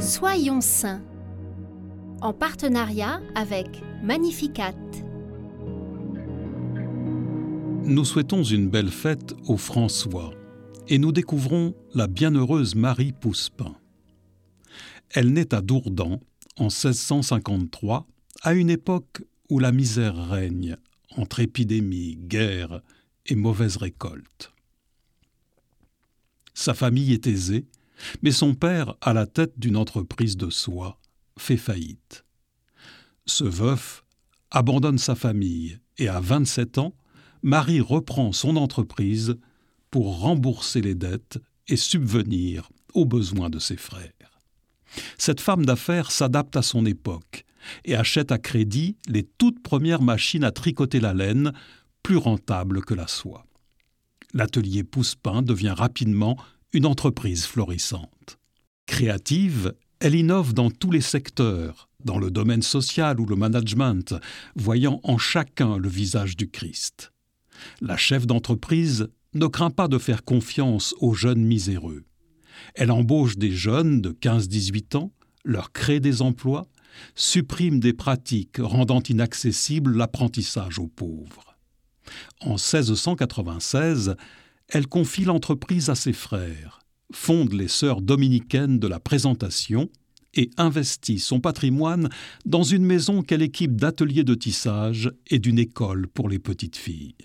Soyons saints en partenariat avec Magnificat. Nous souhaitons une belle fête aux François et nous découvrons la bienheureuse Marie Pouspin. Elle naît à Dourdan en 1653, à une époque où la misère règne entre épidémies, guerres et mauvaises récoltes. Sa famille est aisée, mais son père, à la tête d'une entreprise de soie, fait faillite. Ce veuf abandonne sa famille et à 27 ans, Marie reprend son entreprise pour rembourser les dettes et subvenir aux besoins de ses frères. Cette femme d'affaires s'adapte à son époque et achète à crédit les toutes premières machines à tricoter la laine, plus rentables que la soie. L'atelier Pousse-Pain devient rapidement une entreprise florissante. Créative, elle innove dans tous les secteurs, dans le domaine social ou le management, voyant en chacun le visage du Christ. La chef d'entreprise ne craint pas de faire confiance aux jeunes miséreux. Elle embauche des jeunes de 15-18 ans, leur crée des emplois, supprime des pratiques rendant inaccessible l'apprentissage aux pauvres. En 1696, elle confie l'entreprise à ses frères, fonde les sœurs dominicaines de la Présentation et investit son patrimoine dans une maison qu'elle équipe d'ateliers de tissage et d'une école pour les petites filles.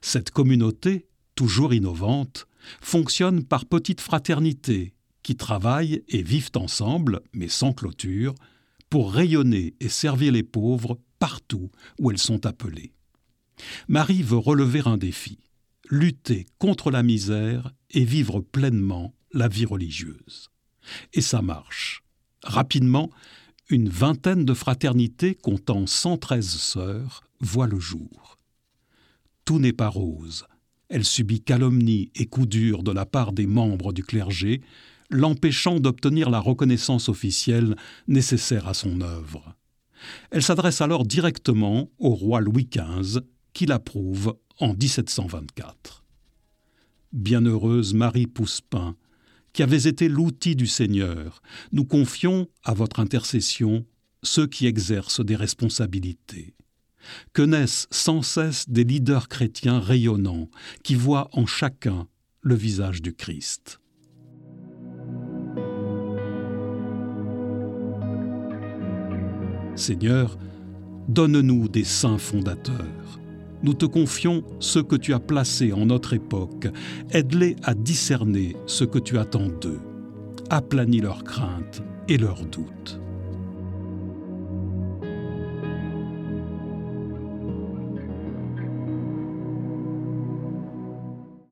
Cette communauté, toujours innovante, fonctionne par petites fraternités qui travaillent et vivent ensemble, mais sans clôture, pour rayonner et servir les pauvres partout où elles sont appelées. Marie veut relever un défi, lutter contre la misère et vivre pleinement la vie religieuse. Et ça marche. Rapidement, une vingtaine de fraternités comptant 113 sœurs voient le jour. Tout n'est pas rose. Elle subit calomnie et coups durs de la part des membres du clergé, l'empêchant d'obtenir la reconnaissance officielle nécessaire à son œuvre. Elle s'adresse alors directement au roi Louis XV, qui l'approuve en 1724. Bienheureuse Marie Pouspin, qui avez été l'outil du Seigneur, nous confions à votre intercession ceux qui exercent des responsabilités. Que naissent sans cesse des leaders chrétiens rayonnants qui voient en chacun le visage du Christ. Seigneur, donne-nous des saints fondateurs. Nous te confions ce que tu as placé en notre époque. Aide-les à discerner ce que tu attends d'eux. Aplanis leurs craintes et leurs doutes.